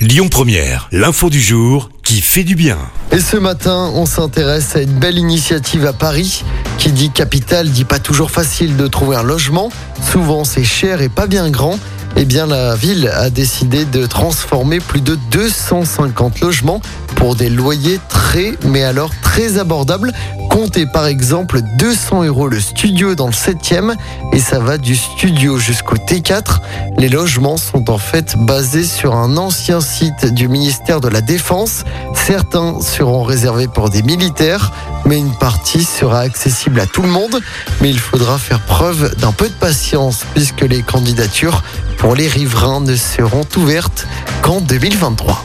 Lyon Première, l'info du jour qui fait du bien. Et ce matin, on s'intéresse à une belle initiative à Paris. Qui dit capitale dit pas toujours facile de trouver un logement. Souvent c'est cher et pas bien grand. Eh bien, la ville a décidé de transformer plus de 250 logements pour des loyers très, mais alors très abordables. Comptez par exemple 200 euros le studio dans le 7e et ça va du studio jusqu'au T4. Les logements sont en fait basés sur un ancien site du ministère de la Défense. Certains seront réservés pour des militaires, mais une partie sera accessible à tout le monde. Mais il faudra faire preuve d'un peu de patience puisque les candidatures pour les riverains ne seront ouvertes qu'en 2023.